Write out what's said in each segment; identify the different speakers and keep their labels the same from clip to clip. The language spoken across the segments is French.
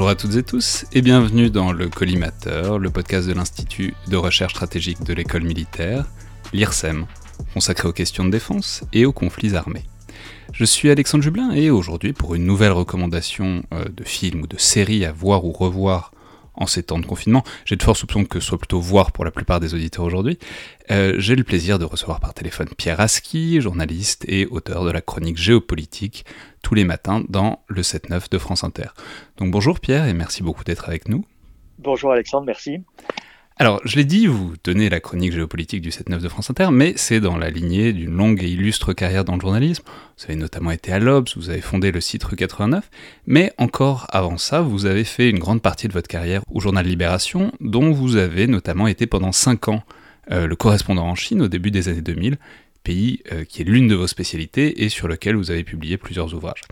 Speaker 1: Bonjour à toutes et tous et bienvenue dans le Collimateur, le podcast de l'Institut de recherche stratégique de l'école militaire, l'IRSEM, consacré aux questions de défense et aux conflits armés. Je suis Alexandre Jublin et aujourd'hui pour une nouvelle recommandation euh, de film ou de série à voir ou revoir en ces temps de confinement, j'ai de forts soupçons que ce soit plutôt voir pour la plupart des auditeurs aujourd'hui, euh, j'ai le plaisir de recevoir par téléphone Pierre Aski, journaliste et auteur de la chronique géopolitique, tous les matins dans le 7-9 de France Inter. Donc bonjour Pierre et merci beaucoup d'être avec nous.
Speaker 2: Bonjour Alexandre, merci.
Speaker 1: Alors, je l'ai dit, vous tenez la chronique géopolitique du 7-9 de France Inter, mais c'est dans la lignée d'une longue et illustre carrière dans le journalisme. Vous avez notamment été à l'Obs, vous avez fondé le site Rue 89, mais encore avant ça, vous avez fait une grande partie de votre carrière au journal Libération, dont vous avez notamment été pendant 5 ans euh, le correspondant en Chine au début des années 2000, pays euh, qui est l'une de vos spécialités et sur lequel vous avez publié plusieurs ouvrages.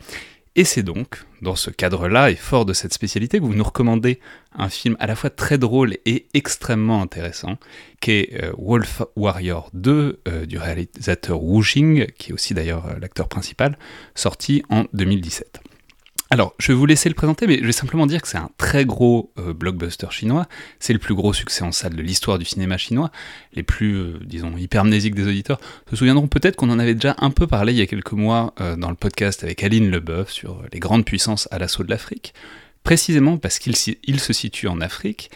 Speaker 1: Et c'est donc dans ce cadre-là et fort de cette spécialité que vous nous recommandez un film à la fois très drôle et extrêmement intéressant, qui est euh, Wolf Warrior 2 euh, du réalisateur Wu Xing, qui est aussi d'ailleurs euh, l'acteur principal, sorti en 2017. Alors, je vais vous laisser le présenter, mais je vais simplement dire que c'est un très gros euh, blockbuster chinois. C'est le plus gros succès en salle de l'histoire du cinéma chinois. Les plus, euh, disons, hypermnésiques des auditeurs se souviendront peut-être qu'on en avait déjà un peu parlé il y a quelques mois euh, dans le podcast avec Aline Leboeuf sur les grandes puissances à l'assaut de l'Afrique, précisément parce qu'il se situe en Afrique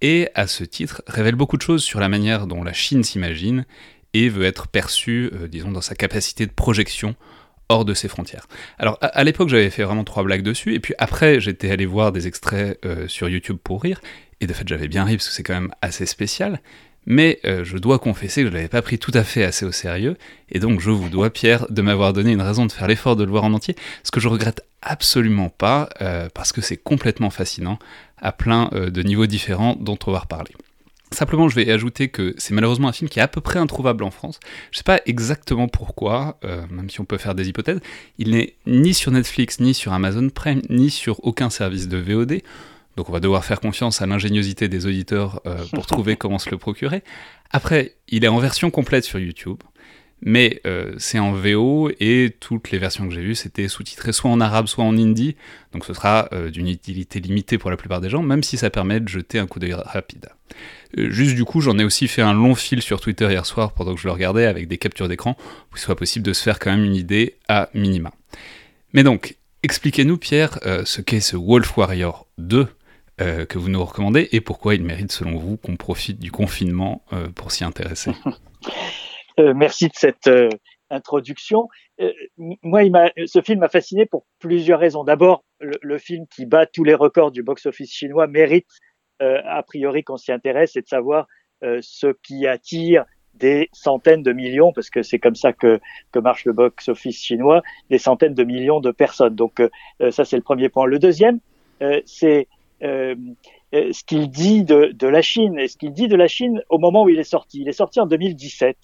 Speaker 1: et, à ce titre, révèle beaucoup de choses sur la manière dont la Chine s'imagine et veut être perçue, disons, dans sa capacité de projection hors de ses frontières. Alors à, l'époque j'avais fait vraiment trois blagues dessus, et puis après j'étais allé voir des extraits euh, sur YouTube pour rire, et de fait j'avais bien ri parce que c'est quand même assez spécial, mais euh, je dois confesser que je l'avais pas pris tout à fait assez au sérieux, et donc je vous dois Pierre de m'avoir donné une raison de faire l'effort de le voir en entier, ce que je regrette absolument pas, euh, parce que c'est complètement fascinant, à plein de niveaux différents dont on va reparler. Simplement, je vais ajouter que c'est malheureusement un film qui est à peu près introuvable en France. Je sais pas exactement pourquoi, euh, même si on peut faire des hypothèses. Il n'est ni sur Netflix, ni sur Amazon Prime, ni sur aucun service de VOD. Donc on va devoir faire confiance à l'ingéniosité des auditeurs euh, pour trouver comment se le procurer. Après, il est en version complète sur YouTube. Mais euh, c'est en VO et toutes les versions que j'ai vues, c'était sous-titré soit en arabe, soit en hindi. Donc ce sera euh, d'une utilité limitée pour la plupart des gens, même si ça permet de jeter un coup d'œil rapide. Euh, juste du coup, j'en ai aussi fait un long fil sur Twitter hier soir pendant que je le regardais avec des captures d'écran pour qu'il soit possible de se faire quand même une idée à minima. Mais donc, expliquez-nous Pierre ce qu'est ce Wolf Warrior 2 que vous nous recommandez et pourquoi il mérite selon vous qu'on profite du confinement pour s'y intéresser.
Speaker 2: Euh, merci de cette euh, introduction. Euh, moi, il ce film m'a fasciné pour plusieurs raisons. D'abord, le, film qui bat tous les records du box-office chinois mérite a priori qu'on s'y intéresse et de savoir ce qui attire des centaines de millions, parce que c'est comme ça que, que marche le box-office chinois, des centaines de millions de personnes. Donc ça, c'est le premier point. Le deuxième, c'est ce qu'il dit de, de, la Chine, et ce qu'il dit de la Chine au moment où il est sorti. Il est sorti en 2017.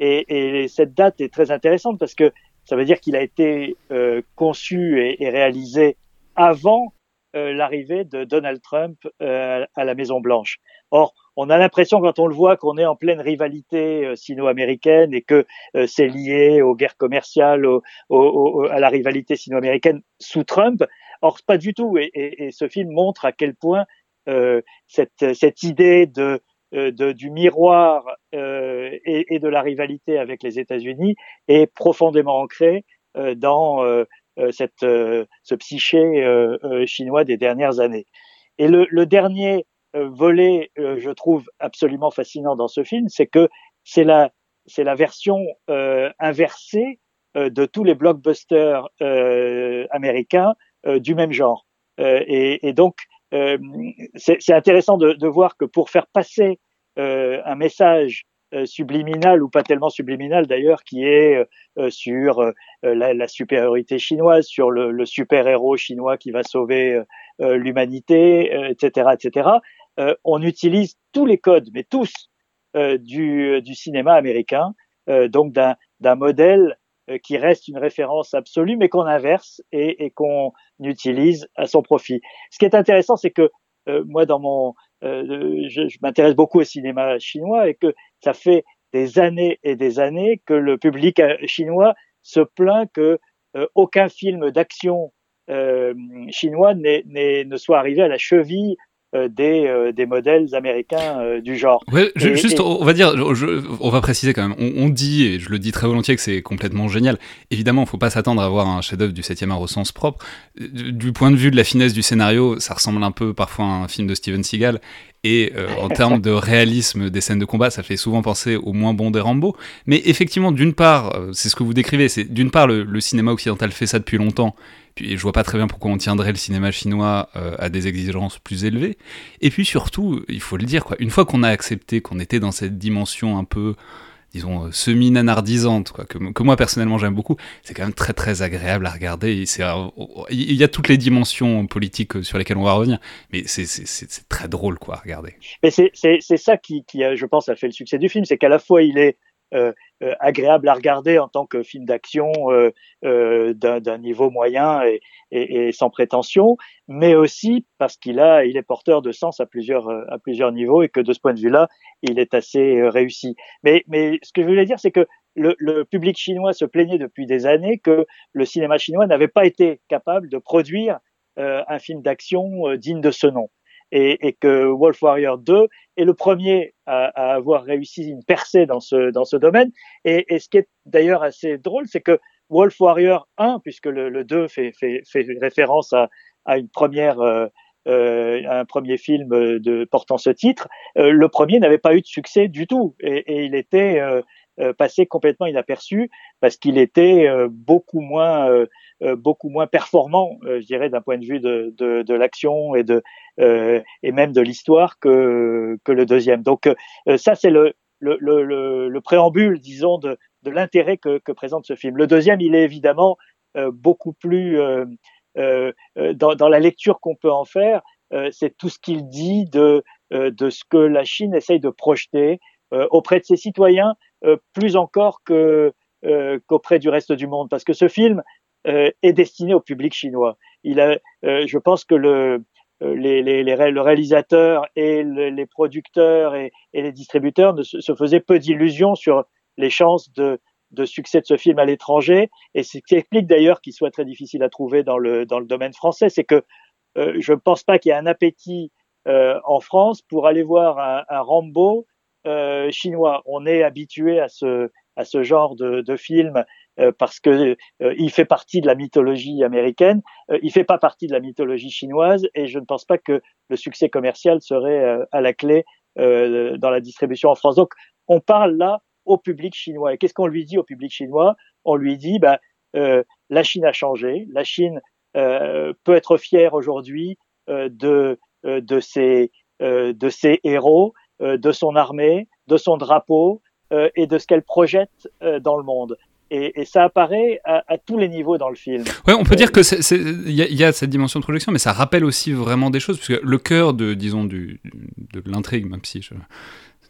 Speaker 2: Et, et, cette date est très intéressante parce que ça veut dire qu'il a été euh, conçu et, réalisé avant euh, l'arrivée de Donald Trump euh, à la Maison Blanche. Or, on a l'impression quand on le voit qu'on est en pleine rivalité euh, sino-américaine et que euh, c'est lié aux guerres commerciales, au, au, à la rivalité sino-américaine sous Trump. Or, pas du tout. Et, et ce film montre à quel point cette, cette idée de euh, de, du miroir euh, et, et, de la rivalité avec les États-Unis est profondément ancré euh, dans cette, ce psyché chinois des dernières années. Et le, le dernier volet, je trouve absolument fascinant dans ce film, c'est que c'est la, c'est la version inversée de tous les blockbusters américains du même genre. Et, et, donc, euh, c'est intéressant de, de, voir que pour faire passer euh, un message euh, subliminal ou pas tellement subliminal d'ailleurs, qui est sur la, supériorité chinoise, sur le, super-héros chinois qui va sauver l'humanité, etc., etc. on utilise tous les codes, mais tous, du, cinéma américain, donc d'un modèle qui reste une référence absolue, mais qu'on inverse et, qu'on utilise à son profit. Ce qui est intéressant, c'est que euh, moi, dans mon, euh, je, je m'intéresse beaucoup au cinéma chinois et que ça fait des années et des années que le public euh, chinois se plaint que aucun film d'action chinois ne soit arrivé à la cheville euh, des, euh, des modèles américains euh, du genre.
Speaker 1: Ouais, juste, on va dire, on va préciser quand même. On, dit, et je le dis très volontiers, que c'est complètement génial. Évidemment, il ne faut pas s'attendre à avoir un chef-d'œuvre du 7e art au sens propre. Du point de vue de la finesse du scénario, ça ressemble un peu parfois à un film de Steven Seagal. Et en termes de réalisme des scènes de combat, ça fait souvent penser au moins bon des Rambo. Mais effectivement, d'une part, c'est ce que vous décrivez, c'est d'une part le, le, cinéma occidental fait ça depuis longtemps, puis je vois pas très bien pourquoi on tiendrait le cinéma chinois euh, à des exigences plus élevées. Et puis surtout, il faut le dire, quoi, une fois qu'on a accepté qu'on était dans cette dimension un peu disons, euh, semi-nanardisante, quoi, que, moi personnellement j'aime beaucoup, c'est quand même très très agréable à regarder. il y a toutes les dimensions politiques sur lesquelles on va revenir, mais c'est très drôle quoi, à regarder.
Speaker 2: Mais c'est ça qui, qui, je pense, a fait le succès du film, c'est qu'à la fois il est euh, euh, agréable à regarder en tant que film d'action euh, d'un niveau moyen et, et, et, sans prétention, mais aussi parce qu'il a, il est porteur de sens à plusieurs à plusieurs niveaux et que de ce point de vue-là, il est assez réussi. Mais ce que je voulais dire, c'est que le, public chinois se plaignait depuis des années que le cinéma chinois n'avait pas été capable de produire un film d'action digne de ce nom et, que Wolf Warrior 2 est le premier à, avoir réussi une percée dans ce, domaine. Et, ce qui est d'ailleurs assez drôle, c'est que Wolf Warrior 1, puisque le, le 2 fait, référence à, une première, euh, euh, un premier film de, portant ce titre, euh, le premier n'avait pas eu de succès du tout et, et il était euh, euh, passé complètement inaperçu parce qu'il était beaucoup moins beaucoup moins performant, je dirais, d'un point de vue de, de, de l'action et de et même de l'histoire que que le deuxième. Donc ça c'est le le, le, le préambule, disons, de, de l'intérêt que, que présente ce film. Le deuxième, il est évidemment beaucoup plus euh, dans, dans, la lecture qu'on peut en faire, c'est tout ce qu'il dit de, de ce que la Chine essaye de projeter auprès de ses citoyens, plus encore que qu'auprès du reste du monde, parce que ce film est destiné au public chinois. Il a, je pense que le les, les, les, le réalisateur et les producteurs et, les distributeurs ne se faisaient peu d'illusions sur les chances de, de succès de ce film à l'étranger. Et ce qui explique d'ailleurs qu'il soit très difficile à trouver dans le, dans le domaine français, c'est que euh, je ne pense pas qu'il y ait un appétit euh, en France pour aller voir un, Rambo euh, chinois. On est habitué à ce, à ce genre de, de film parce que il fait partie de la mythologie américaine, il fait pas partie de la mythologie chinoise, et je ne pense pas que le succès commercial serait à la clé dans la distribution en France. Donc, on parle là au public chinois. Et qu'est-ce qu'on lui dit au public chinois? On lui dit, bah, euh, la Chine a changé, la Chine euh, peut être fière aujourd'hui euh, de de ses de ses héros, de son armée, de son drapeau et de ce qu'elle projette dans le monde. Et, et, ça apparaît à, à, tous les niveaux dans le film.
Speaker 1: Ouais, on peut dire que il y, y, a cette dimension de projection, mais ça rappelle aussi vraiment des choses, puisque le cœur de, disons, du, de l'intrigue, même si je,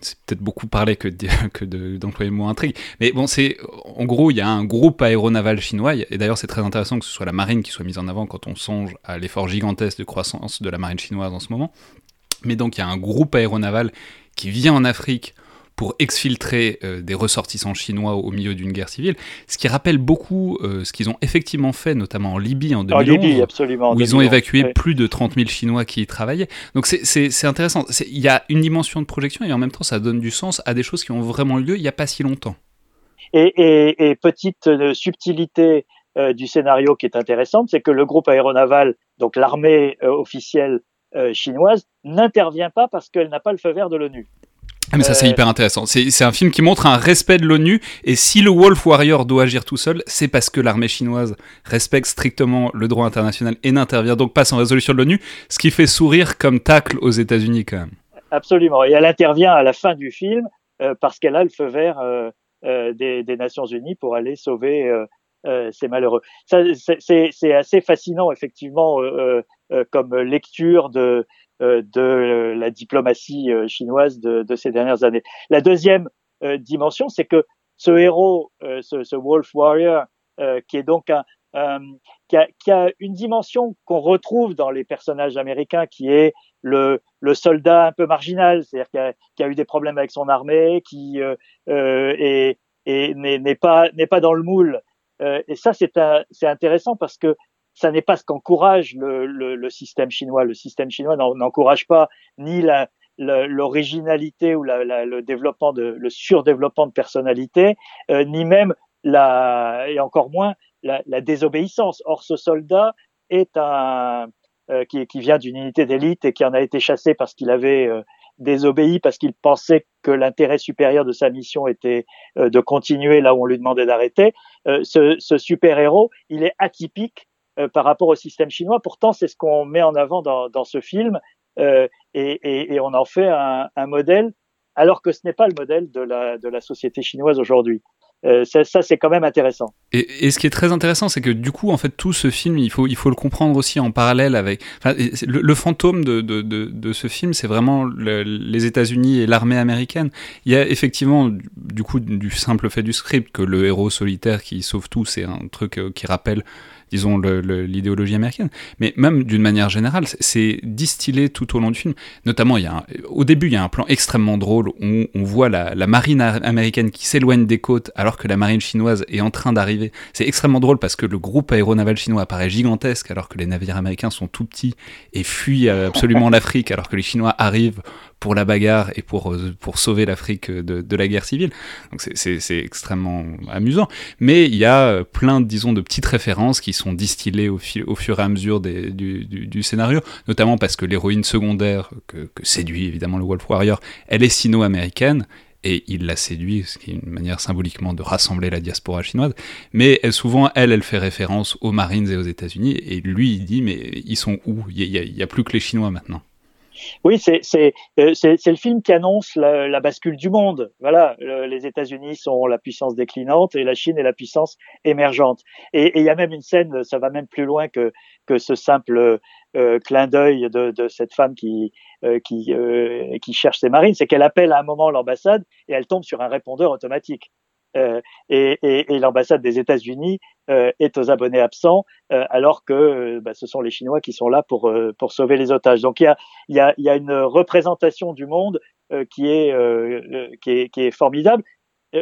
Speaker 1: c'est peut-être beaucoup parlé que, que d'employer le mot intrigue. Mais bon, c'est en gros, il y a un groupe aéronaval chinois, et d'ailleurs c'est très intéressant que ce soit la marine qui soit mise en avant quand on songe à l'effort gigantesque de croissance de la marine chinoise en ce moment. Mais donc il y a un groupe aéronaval qui vient en Afrique pour exfiltrer euh, des ressortissants chinois au milieu d'une guerre civile, ce qui rappelle beaucoup euh, ce qu'ils ont effectivement fait, notamment en Libye en 2011, en Libye, absolument, où ils ont évacué plus de 30 000 Chinois qui y travaillaient. Donc c'est intéressant. Il y a une dimension de projection et en même temps ça donne du sens à des choses qui ont vraiment lieu il n'y a pas si longtemps.
Speaker 2: Et, et, et petite euh, subtilité du scénario qui est intéressante, c'est que le groupe aéronaval, donc l'armée officielle chinoise, n'intervient pas parce qu'elle n'a pas le feu vert de l'ONU.
Speaker 1: Ah mais ça c'est euh, hyper intéressant. C'est un film qui montre un respect de l'ONU et si le Wolf Warrior doit agir tout seul, c'est parce que l'armée chinoise respecte strictement le droit international et n'intervient donc pas sans résolution de l'ONU, ce qui fait sourire comme tacle aux États-Unis quand même.
Speaker 2: Absolument. Et elle intervient à la fin du film euh, parce qu'elle a le feu vert euh, euh des, des, Nations Unies pour aller sauver ces malheureux. C'est assez fascinant effectivement comme lecture de de la diplomatie euh, chinoise de, de, ces dernières années. La deuxième euh, dimension, c'est que ce héros, ce, ce, Wolf Warrior, qui est donc un, qui, a, qui, a, une dimension qu'on retrouve dans les personnages américains, qui est le, le soldat un peu marginal, c'est-à-dire qui a, qui a, eu des problèmes avec son armée, qui euh, est, n'est pas pas dans le moule. et ça, c'est c'est intéressant parce que ça n'est pas ce qu'encourage le, le, le, système chinois. Le système chinois n'encourage pas ni la, l'originalité ou la, la, le développement de le surdéveloppement de personnalité, euh, ni même la et encore moins la, la, désobéissance. Or, ce soldat est un euh, qui, qui, vient d'une unité d'élite et qui en a été chassé parce qu'il avait euh, désobéi parce qu'il pensait que l'intérêt supérieur de sa mission était de continuer là où on lui demandait d'arrêter. ce, ce super héros, il est atypique par rapport au système chinois. Pourtant, c'est ce qu'on met en avant dans, ce film. Euh, et, on en fait un, modèle, alors que ce n'est pas le modèle de la, société chinoise aujourd'hui. Euh, ça, c'est quand même intéressant.
Speaker 1: Et, ce qui est très intéressant, c'est que du coup, en fait, tout ce film, il faut, il faut le comprendre aussi en parallèle avec. Le, fantôme de, de, de, ce film, c'est vraiment le, les États-Unis et l'armée américaine. Il y a effectivement, du coup, du simple fait du script, que le héros solitaire qui sauve tout, c'est un truc euh, qui rappelle disons, l'idéologie américaine. Mais même d'une manière générale, c'est distillé tout au long du film. Notamment, il y a au début, il y a un plan extrêmement drôle où on voit la, la marine américaine qui s'éloigne des côtes alors que la marine chinoise est en train d'arriver. C'est extrêmement drôle parce que le groupe aéronaval chinois apparaît gigantesque alors que les navires américains sont tout petits et fuient absolument l'Afrique alors que les Chinois arrivent pour la bagarre et pour, euh, pour sauver l'Afrique de, la guerre civile. Donc c'est extrêmement amusant. Mais il y a plein, disons, de petites références qui sont distillées au, au fur et à mesure des, du, scénario, notamment parce que l'héroïne secondaire, que, séduit évidemment le Wolf Warrior, elle est sino-américaine, et il la séduit, ce qui est une manière symboliquement de rassembler la diaspora chinoise. Mais elle, souvent, elle, elle fait référence aux Marines et aux États-Unis, et lui, il dit, mais ils sont où? Il n'y a, plus que les Chinois maintenant.
Speaker 2: Oui, c'est euh, le film qui annonce la, la bascule du monde. Voilà, le, les États-Unis sont la puissance déclinante et la Chine est la puissance émergente. Et il y a même une scène, ça va même plus loin que, que ce simple euh, clin d'œil de, de, cette femme qui, euh, qui, euh, qui cherche ses marines, c'est qu'elle appelle à un moment l'ambassade et elle tombe sur un répondeur automatique. Euh, et, et, et l'ambassade des États-Unis euh, est aux abonnés absents, euh, alors que bah, ce sont les Chinois qui sont là pour pour sauver les otages. Donc il y a y a, y a une représentation du monde qui est, qui est qui est formidable.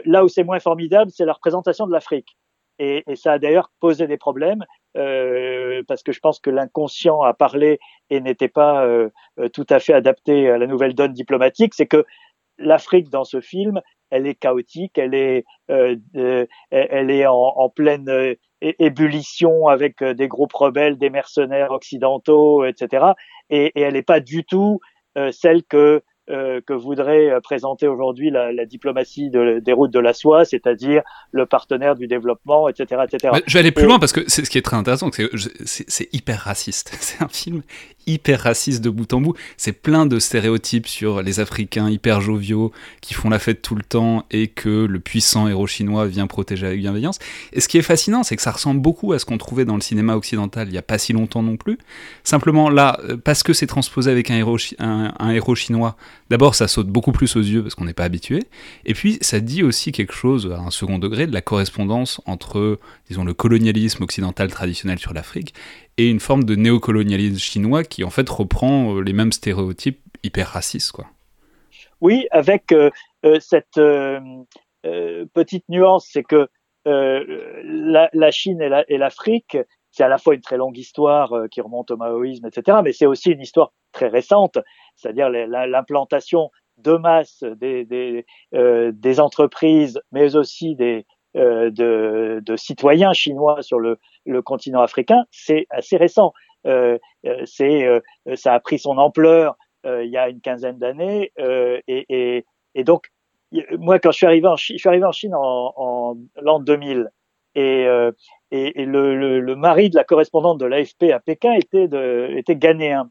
Speaker 2: Là où c'est moins formidable, c'est la représentation de l'Afrique. Et, et, ça a d'ailleurs posé des problèmes euh, parce que je pense que l'inconscient a parlé et n'était pas euh, tout à fait adapté à la nouvelle donne diplomatique. C'est que l'Afrique dans ce film elle est chaotique, elle est, euh, euh, elle est en, en pleine euh, ébullition avec des groupes rebelles, des mercenaires occidentaux, etc. Et, et elle n'est pas du tout celle que euh, que voudrait présenter aujourd'hui la, la, diplomatie de, des routes de la soie, c'est-à-dire le partenaire du développement, etc. etc.
Speaker 1: je vais aller plus loin parce que c'est ce qui est très intéressant, c'est hyper raciste. C'est un film hyper raciste de bout en bout. C'est plein de stéréotypes sur les Africains hyper joviaux qui font la fête tout le temps et que le puissant héros chinois vient protéger avec bienveillance. Et ce qui est fascinant, c'est que ça ressemble beaucoup à ce qu'on trouvait dans le cinéma occidental il y a pas si longtemps non plus. Simplement là, euh, parce que c'est transposé avec un héros, un, un héros chinois, d'abord ça saute beaucoup plus aux yeux parce qu'on n'est pas habitué. Et puis ça dit aussi quelque chose à un second degré de la correspondance entre, disons, le colonialisme occidental traditionnel sur l'Afrique et une forme de néocolonialisme chinois qui en fait reprend euh, les mêmes stéréotypes hyper racistes quoi.
Speaker 2: Oui, avec euh, euh, cette petite nuance, c'est que la, Chine et l'Afrique, la, c'est à la fois une très longue histoire qui remonte au maoïsme, etc., mais c'est aussi une histoire très récente, c'est-à-dire l'implantation de masse des, entreprises, mais aussi des, de, de, citoyens chinois sur le, le continent africain, c'est assez récent. Euh, euh c'est, euh, ça a pris son ampleur il y a une quinzaine d'années, et, et, et, donc moi quand je suis arrivé en Chine, je suis arrivé en Chine en, en l'an 2000, et, et, et le, le, le, mari de la correspondante de l'AFP à Pékin était, de, était ghanéen.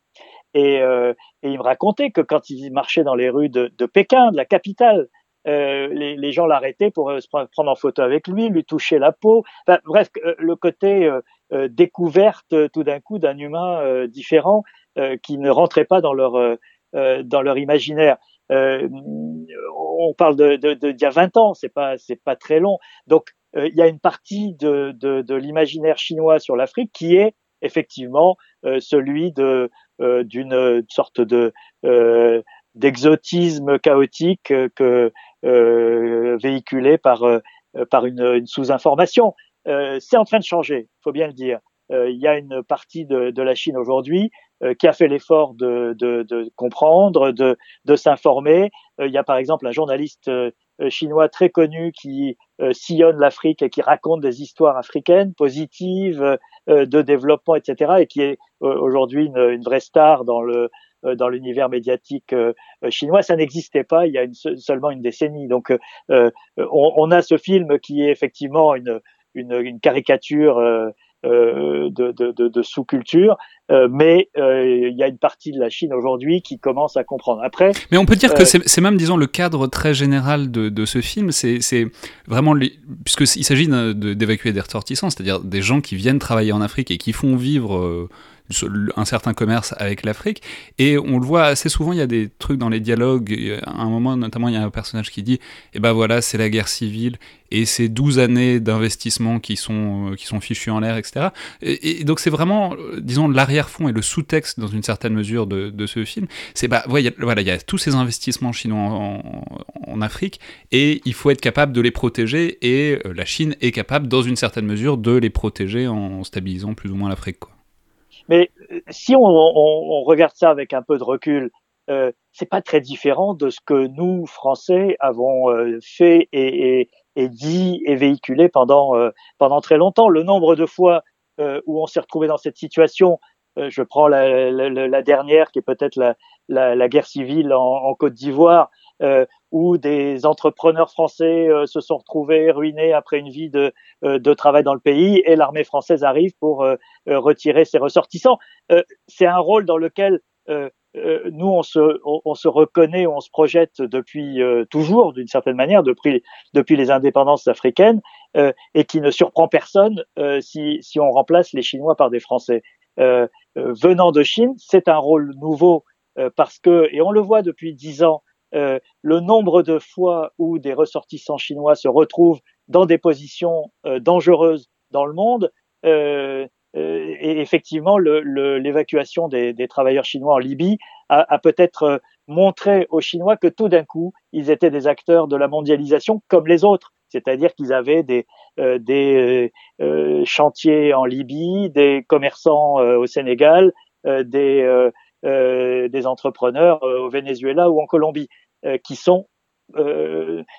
Speaker 2: Et, et, il me racontait que quand il marchait dans les rues de, de Pékin, de la capitale, euh, les, les, gens l'arrêtaient pour euh, se prendre en photo avec lui, lui toucher la peau. Enfin, bref, euh, le côté euh, découverte tout d'un coup d'un humain différent qui ne rentrait pas dans leur dans leur imaginaire. on parle de, de, de, d'il y a 20 ans, c'est pas c'est pas très long. Donc il y a une partie de, de, de l'imaginaire chinois sur l'Afrique qui est effectivement celui de d'une sorte de d'exotisme chaotique que euh, véhiculé par, euh, par une, une sous-information. Euh, c'est en train de changer, faut bien le dire. il y a une partie de, de la Chine aujourd'hui qui a fait l'effort de, de, de, comprendre, de, de s'informer. il y a par exemple un journaliste chinois très connu qui sillonne l'Afrique et qui raconte des histoires africaines positives de développement, etc. et qui est aujourd'hui une, une, vraie star dans le dans l'univers médiatique euh, euh, chinois. Ça n'existait pas il y a une, seulement une décennie. Donc, on, on, a ce film qui est effectivement une, une, une caricature euh, de, de, de, de sous-culture, euh, mais il y a une partie de la Chine aujourd'hui qui commence à comprendre. Après,
Speaker 1: mais on peut dire que c'est même, disons, le cadre très général de, de ce film. C'est vraiment, les, puisqu'il s'agit d'évacuer des ressortissants, c'est-à-dire des gens qui viennent travailler en Afrique et qui font vivre un certain commerce avec l'Afrique. Et on le voit assez souvent, il y a des trucs dans les dialogues. À un moment, notamment, il y a un personnage qui dit Eh ben voilà, c'est la guerre civile et c'est 12 années d'investissement qui sont, euh, qui sont en l'air, etc. Et, donc, c'est vraiment, euh, disons, l'arrière-fond et le sous-texte, dans une certaine mesure, de, de ce film. C'est bah, voilà, il y a tous ces investissements chinois en, en, Afrique et il faut être capable de les protéger. Et euh, la Chine est capable, dans une certaine mesure, de les protéger en stabilisant plus ou moins l'Afrique. Quoi.
Speaker 2: Mais euh, si on, on, on, regarde ça avec un peu de recul, euh, c'est pas très différent de ce que nous Français avons euh, fait et, et, et, dit et véhiculé pendant euh, pendant très longtemps. Le nombre de fois où on s'est retrouvé dans cette situation, je prends la, la, la, dernière qui est peut-être la, la, guerre civile en, en Côte d'Ivoire, euh, où des entrepreneurs français euh, se sont retrouvés ruinés après une vie de, euh, de travail dans le pays et l'armée française arrive pour retirer ses ressortissants. C'est un rôle dans lequel nous on se, on, se reconnaît, on se projette depuis toujours d'une certaine manière, depuis, depuis les indépendances africaines, et qui ne surprend personne si, si on remplace les Chinois par des Français. venant de Chine, c'est un rôle nouveau parce que, et on le voit depuis dix ans, euh, le nombre de fois où des ressortissants chinois se retrouvent dans des positions euh, dangereuses dans le monde, euh, et effectivement, l'évacuation des, travailleurs chinois en Libye a, peut-être montré aux Chinois que tout d'un coup, ils étaient des acteurs de la mondialisation comme les autres, c'est-à-dire qu'ils avaient des, des chantiers en Libye, des commerçants au Sénégal, des euh, des entrepreneurs euh, au Venezuela ou en Colombie euh, qui sont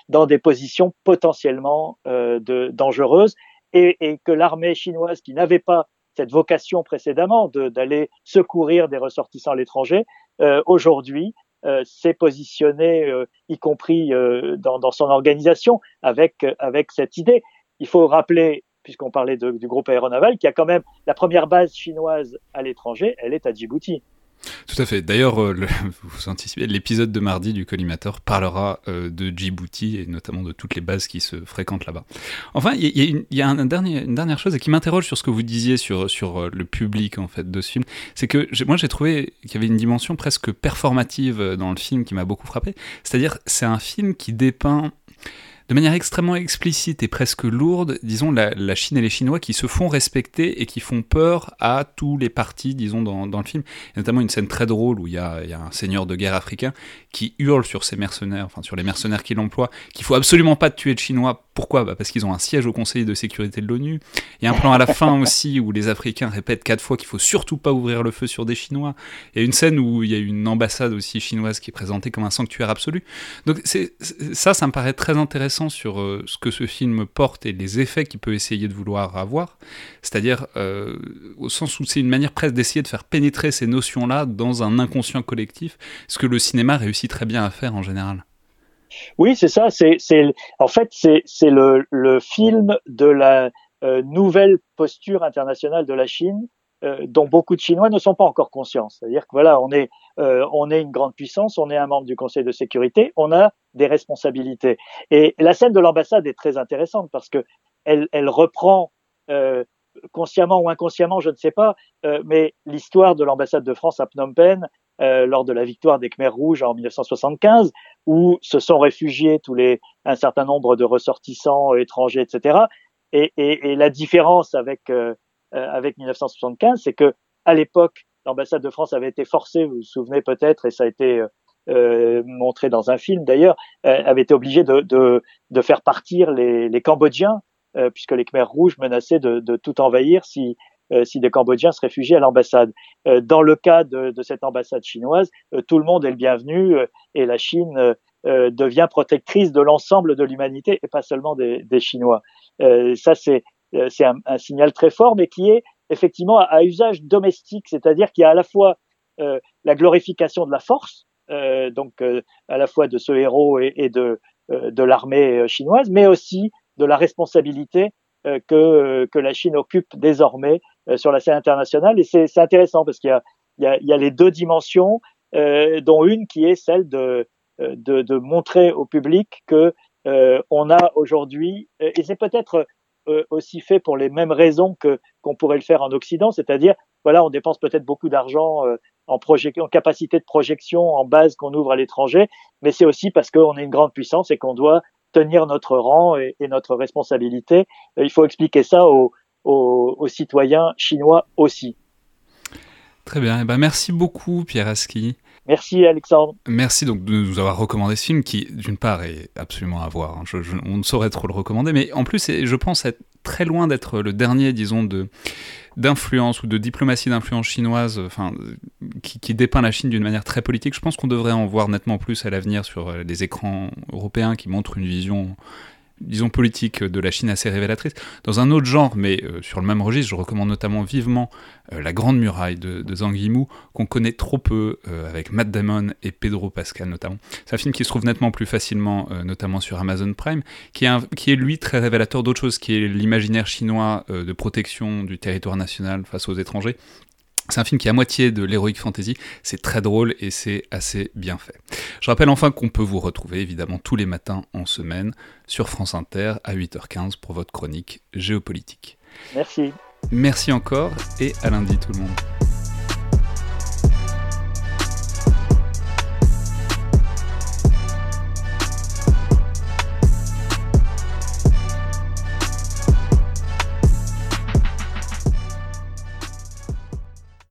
Speaker 2: dans des positions potentiellement de, dangereuses et, et que l'armée chinoise qui n'avait pas cette vocation précédemment d'aller secourir des ressortissants à l'étranger, euh, aujourd'hui euh, s'est positionné, euh, y compris dans, dans, son organisation, avec, avec cette idée. Il faut rappeler, puisqu'on parlait de, du groupe aéronaval, qu'il y a quand même la première base chinoise à l'étranger, elle est à Djibouti.
Speaker 1: Tout à fait. D'ailleurs, euh, vous anticipez, l'épisode de mardi du collimateur parlera euh, de Djibouti et notamment de toutes les bases qui se fréquentent là-bas. Enfin, il y, a, une, dernier, une, dernière chose qui m'interroge sur ce que vous disiez sur, euh, le public en fait de ce film. C'est que moi j'ai trouvé qu'il y avait une dimension presque performative dans le film qui m'a beaucoup frappé. C'est-à-dire, c'est un film qui dépeint de manière extrêmement explicite et presque lourde, disons, la, Chine et les Chinois qui se font respecter et qui font peur à tous les partis, disons, dans, le film. Notamment une scène très drôle où il y, a, un seigneur de guerre africain qui hurle sur ses mercenaires, enfin sur les mercenaires qu'il emploie, qu'il faut absolument pas tuer de Chinois. Pourquoi bah Parce qu'ils ont un siège au Conseil de sécurité de l'ONU. Il y a un plan à la fin aussi où les Africains répètent quatre fois qu'il faut surtout pas ouvrir le feu sur des Chinois. Il y a une scène où il y a une ambassade aussi chinoise qui est présentée comme un sanctuaire absolu. Donc c'est ça, ça me paraît très intéressant sur euh, ce que ce film porte et les effets qu'il peut essayer de vouloir avoir, c'est-à-dire euh, au sens où c'est une manière presque d'essayer de faire pénétrer ces notions-là dans un inconscient collectif, ce que le cinéma réussit très bien à faire en général.
Speaker 2: Oui, c'est ça. C'est, en fait, c'est, le, le, film de la euh, nouvelle posture internationale de la Chine euh, dont beaucoup de Chinois ne sont pas encore conscients. C'est-à-dire que voilà, on est, euh, on est une grande puissance, on est un membre du Conseil de sécurité, on a des responsabilités. Et la scène de l'ambassade est très intéressante parce que elle, elle reprend euh, consciemment ou inconsciemment, je ne sais pas, euh, mais l'histoire de l'ambassade de France à Phnom Penh euh, lors de la victoire des Khmers rouges en 1975, où se sont réfugiés tous les un certain nombre de ressortissants étrangers, etc. Et, et, et la différence avec euh, avec 1975, c'est que à l'époque, l'ambassade de France avait été forcée, vous vous souvenez peut-être, et ça a été euh, euh montré dans un film d'ailleurs, euh, avait été obligée de, de, de faire partir les, les Cambodgiens, puisque les Khmers rouges menaçaient de, de tout envahir si, si des Cambodgiens se réfugient à l'ambassade. dans le cas de, cette ambassade chinoise, tout le monde est le bienvenu et la Chine devient protectrice de l'ensemble de l'humanité et pas seulement des, Chinois. ça, c'est un, signal très fort, mais qui est effectivement à, usage domestique, c'est-à-dire qu'il y a à la fois la glorification de la force, donc à la fois de ce héros et, de euh, l'armée euh, chinoise, mais aussi de la responsabilité euh, que, que la Chine occupe désormais sur la scène internationale. Et c'est intéressant parce qu'il y a, y, y a les deux dimensions, dont une qui est celle de, de, de montrer au public que on a aujourd'hui, et c'est peut-être aussi fait pour les mêmes raisons que qu'on pourrait le faire en Occident, c'est-à-dire voilà, on dépense peut-être beaucoup d'argent en, en capacité de projection, en base qu'on ouvre à l'étranger, mais c'est aussi parce qu'on est une grande puissance et qu'on doit tenir notre rang et, notre responsabilité. Il faut expliquer ça aux, aux, citoyens chinois aussi.
Speaker 1: Très bien, eh ben, merci beaucoup Pierre Aski.
Speaker 2: Merci Alexandre.
Speaker 1: Merci donc de nous avoir recommandé ce film qui, d'une part, est absolument à voir. Hein. on ne saurait trop le recommander, mais en plus, je pense être très loin d'être le dernier, disons, de d'influence ou de diplomatie d'influence chinoise, enfin, qui, qui, dépeint la Chine d'une manière très politique. Je pense qu'on devrait en voir nettement plus à l'avenir sur euh, des écrans européens qui montrent une vision disons, politique de la Chine assez révélatrice. Dans un autre genre, mais euh, sur le même registre, je recommande notamment vivement euh, La Grande Muraille de, Zhang Yimou, qu'on connaît trop peu, euh, avec Matt Damon et Pedro Pascal notamment. C'est un film qui se trouve nettement plus facilement, notamment sur Amazon Prime, qui est, qui est lui très révélateur d'autre chose, qui est l'imaginaire chinois de protection du territoire national face aux étrangers, c'est un film qui est à moitié de l'heroic fantasy, c'est très drôle et c'est assez bien fait. Je rappelle enfin qu'on peut vous retrouver évidemment tous les matins en semaine sur France Inter à 8h15 pour votre chronique géopolitique.
Speaker 2: Merci.
Speaker 1: Merci encore et à lundi tout le monde.